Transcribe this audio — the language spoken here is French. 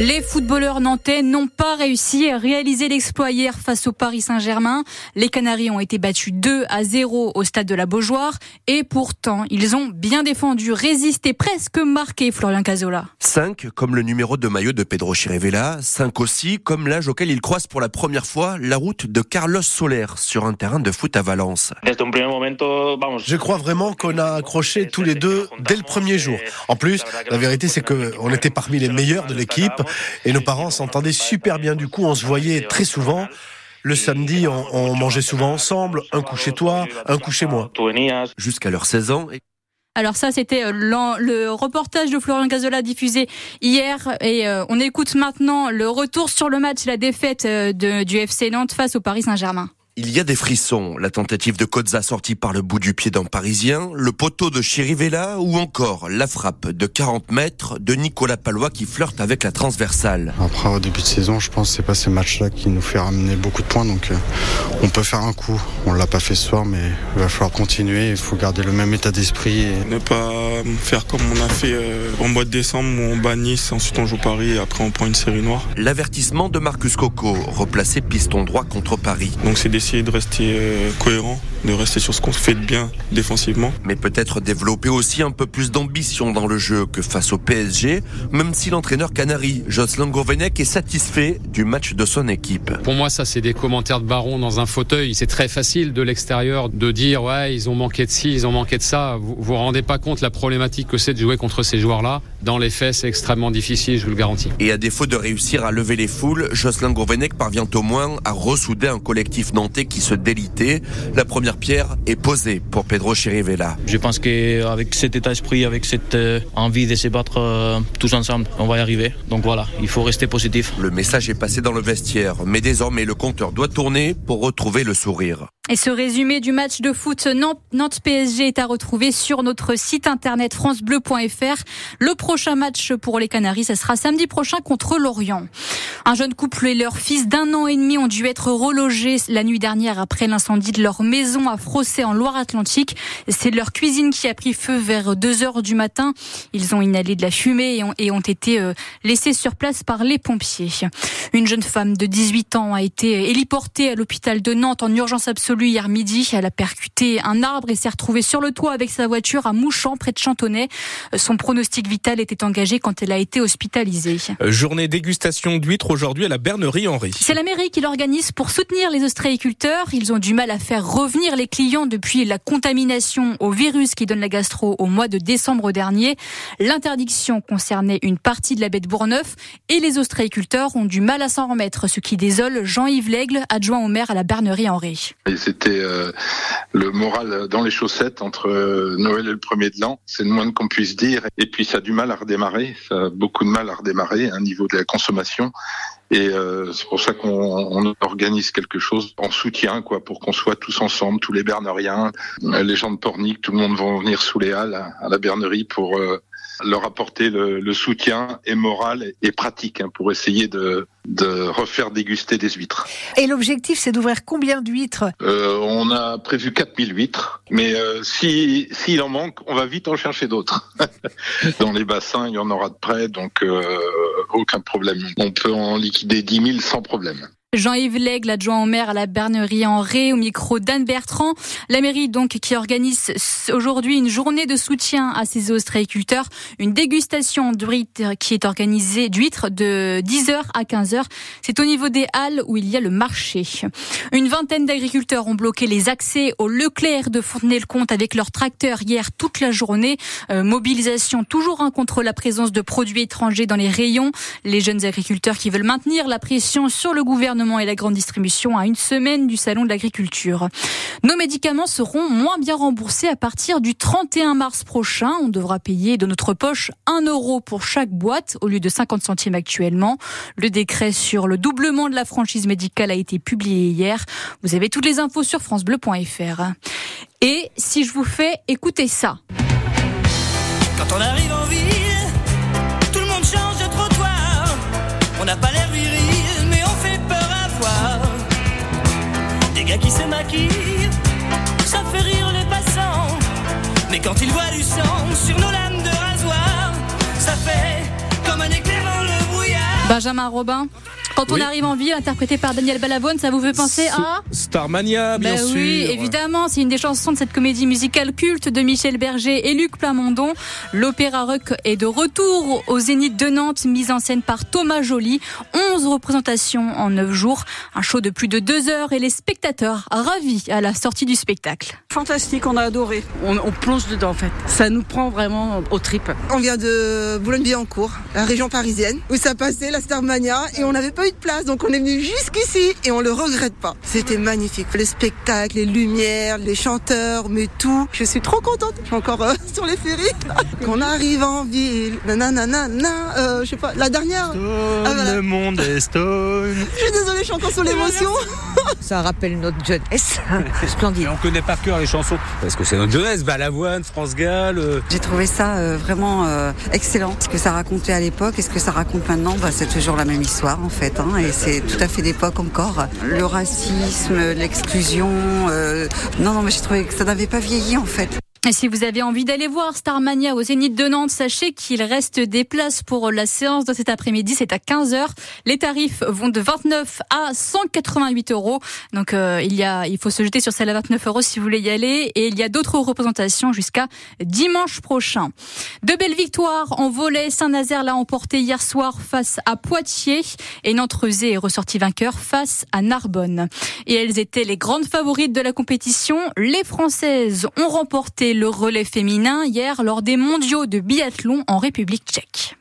Les footballeurs nantais n'ont pas réussi à réaliser l'exploit hier face au Paris Saint-Germain. Les Canaries ont été battus 2 à 0 au stade de la Beaujoire et pourtant ils ont bien défendu, résisté, presque marqué Florian Cazola. 5 comme le numéro de maillot de Pedro Chirivella, 5 aussi comme l'âge auquel il croise pour la première fois la route de Carlos Soler sur un terrain de foot à Valence. Je crois vraiment qu'on a accroché tous les deux dès le premier jour. En plus, la vérité c'est qu'on était parmi les meilleurs de l'équipe et nos parents s'entendaient super bien. Du coup, on se voyait très souvent. Le samedi, on, mangeait souvent ensemble, un coup chez toi, un coup chez moi. Jusqu'à leurs 16 ans. Alors ça, c'était euh, le reportage de Florian Gazola diffusé hier. Et euh, on écoute maintenant le retour sur le match, la défaite euh, du FC Nantes face au Paris Saint-Germain. Il y a des frissons. La tentative de Kozza sortie par le bout du pied d'un Parisien, le poteau de Chirivella ou encore la frappe de 40 mètres de Nicolas Palois qui flirte avec la transversale. Après, au début de saison, je pense que c'est pas ces matchs-là qui nous fait ramener beaucoup de points. Donc, euh, on peut faire un coup. On l'a pas fait ce soir, mais il va falloir continuer. Il faut garder le même état d'esprit. Et... Ne pas faire comme on a fait euh, en mois de décembre où on bat Nice, ensuite on joue Paris et après on prend une série noire. L'avertissement de Marcus Coco, replacé piston droit contre Paris. Donc c'est de rester euh, cohérent, de rester sur ce qu'on fait de bien défensivement. Mais peut-être développer aussi un peu plus d'ambition dans le jeu que face au PSG, même si l'entraîneur canari Jocelyn Gourvenec est satisfait du match de son équipe. Pour moi, ça c'est des commentaires de baron dans un fauteuil. C'est très facile de l'extérieur de dire ouais ils ont manqué de ci, ils ont manqué de ça. Vous vous rendez pas compte la problématique que c'est de jouer contre ces joueurs-là. Dans les faits, c'est extrêmement difficile, je vous le garantis. Et à défaut de réussir à lever les foules, Jocelyn Gourvenec parvient au moins à ressouder un collectif nantais qui se délitait. La première pierre est posée pour Pedro Chirivella. Je pense qu'avec cet état d'esprit, avec cette euh, envie de se battre euh, tous ensemble, on va y arriver. Donc voilà, il faut rester positif. Le message est passé dans le vestiaire, mais désormais le compteur doit tourner pour retrouver le sourire. Et ce résumé du match de foot Nantes-PSG est à retrouver sur notre site internet francebleu.fr. Le prochain match pour les Canaries, ce sera samedi prochain contre Lorient. Un jeune couple et leur fils d'un an et demi ont dû être relogés la nuit dernière après l'incendie de leur maison à Frossé en Loire-Atlantique. C'est leur cuisine qui a pris feu vers 2 heures du matin. Ils ont inhalé de la fumée et ont, été euh, laissés sur place par les pompiers. Une jeune femme de 18 ans a été héliportée à l'hôpital de Nantes en urgence absolue hier midi. Elle a percuté un arbre et s'est retrouvée sur le toit avec sa voiture à Mouchamp, près de Chantonnay. Son pronostic vital était engagé quand elle a été hospitalisée. Euh, journée dégustation d'huîtres aujourd'hui à la Bernerie Henri. C'est la mairie qui l'organise pour soutenir les ostréiculteurs. Ils ont du mal à faire revenir les clients depuis la contamination au virus qui donne la gastro au mois de décembre dernier. L'interdiction concernait une partie de la baie de Bourneuf et les ostréiculteurs ont du mal à s'en remettre, ce qui désole Jean-Yves Lègle, adjoint au maire à la Bernerie Henri. C'était euh, le moral dans les chaussettes entre euh, Noël et le premier de l'an. C'est le moins qu'on puisse dire. Et puis ça a du mal à redémarrer. Ça a beaucoup de mal à redémarrer, un niveau de la consommation. Et euh, c'est pour ça qu'on organise quelque chose en soutien, quoi, pour qu'on soit tous ensemble, tous les Berneriens, les gens de Pornic, tout le monde vont venir sous les halles à la Bernerie pour leur apporter le, le, soutien et moral et pratique hein, pour essayer de, de refaire déguster des huîtres. Et l'objectif, c'est d'ouvrir combien d'huîtres? Euh, On a prévu 4000 huîtres, mais euh, si s'il en manque, on va vite en chercher d'autres. Dans les bassins, il y en aura de près, donc euh, aucun problème. On peut en liquider 10 000 sans problème. Jean-Yves Lègle, adjoint au maire à la Bernerie en Ré, au micro d'Anne Bertrand. La mairie, donc, qui organise aujourd'hui une journée de soutien à ses ostréiculteurs. Une dégustation d'huîtres qui est organisée d'huîtres de 10h à 15h. C'est au niveau des halles où il y a le marché. Une vingtaine d'agriculteurs ont bloqué les accès au Leclerc de Fontenay-le-Comte avec leurs tracteurs hier toute la journée. Euh, mobilisation toujours un contre la présence de produits étrangers dans les rayons. Les jeunes agriculteurs qui veulent maintenir la pression sur le gouvernement et la grande distribution à une semaine du salon de l'agriculture. Nos médicaments seront moins bien remboursés à partir du 31 mars prochain. On devra payer de notre poche 1 euro pour chaque boîte au lieu de 50 centimes actuellement. Le décret sur le doublement de la franchise médicale a été publié hier. Vous avez toutes les infos sur francebleu.fr. Et si je vous fais écouter ça. Quand on arrive en ville, tout le monde change de trottoir. On n'a pas l'air qui se maquille, ça fait rire les passants. Mais quand ils voient du sang sur nos lames de rasoir, ça fait comme un éclair dans le brouillard. Benjamin Robin. Quand on arrive en ville, interprété par Daniel Balavoine, ça vous fait penser à Starmania, bien ben sûr. Oui, évidemment, c'est une des chansons de cette comédie musicale culte de Michel Berger et Luc Plamondon. L'opéra rock est de retour au Zénith de Nantes, mise en scène par Thomas Joly. 11 représentations en 9 jours, un show de plus de 2 heures et les spectateurs ravis à la sortie du spectacle. Fantastique, on a adoré. On, on plonge dedans en fait. Ça nous prend vraiment aux tripes. On vient de Boulogne-Billancourt, la région parisienne, où ça passait la Starmania et on n'avait pas eu de place, donc on est venu jusqu'ici et on le regrette pas. C'était magnifique. Les spectacles, les lumières, les chanteurs, mais tout. Je suis trop contente. Je suis encore euh, sur les ferries. Qu'on arrive en ville. Nanana, euh, je sais pas, la dernière. Stone, ah, voilà. Le monde est stone. Je suis désolée, je suis encore sur l'émotion. Ça rappelle notre jeunesse. Splendide. Et on connaît par cœur les chansons. Parce que c'est notre jeunesse. Balavoine, France Gall. Euh... J'ai trouvé ça euh, vraiment euh, excellent. Ce que ça racontait à l'époque et ce que ça raconte maintenant, bah, c'est toujours la même histoire en fait. Hein, et c'est tout à fait d'époque encore. Le racisme, l'exclusion. Euh, non, non, mais j'ai trouvé que ça n'avait pas vieilli en fait. Et si vous avez envie d'aller voir Starmania au Zénith de Nantes, sachez qu'il reste des places pour la séance de cet après-midi. C'est à 15h. Les tarifs vont de 29 à 188 euros. Donc euh, il y a, il faut se jeter sur celle à 29 euros si vous voulez y aller. Et il y a d'autres représentations jusqu'à dimanche prochain. De belles victoires en volet. Saint-Nazaire l'a emporté hier soir face à Poitiers et Nantes-Rezé est ressorti vainqueur face à Narbonne. Et elles étaient les grandes favorites de la compétition. Les Françaises ont le relais féminin hier lors des mondiaux de biathlon en République tchèque.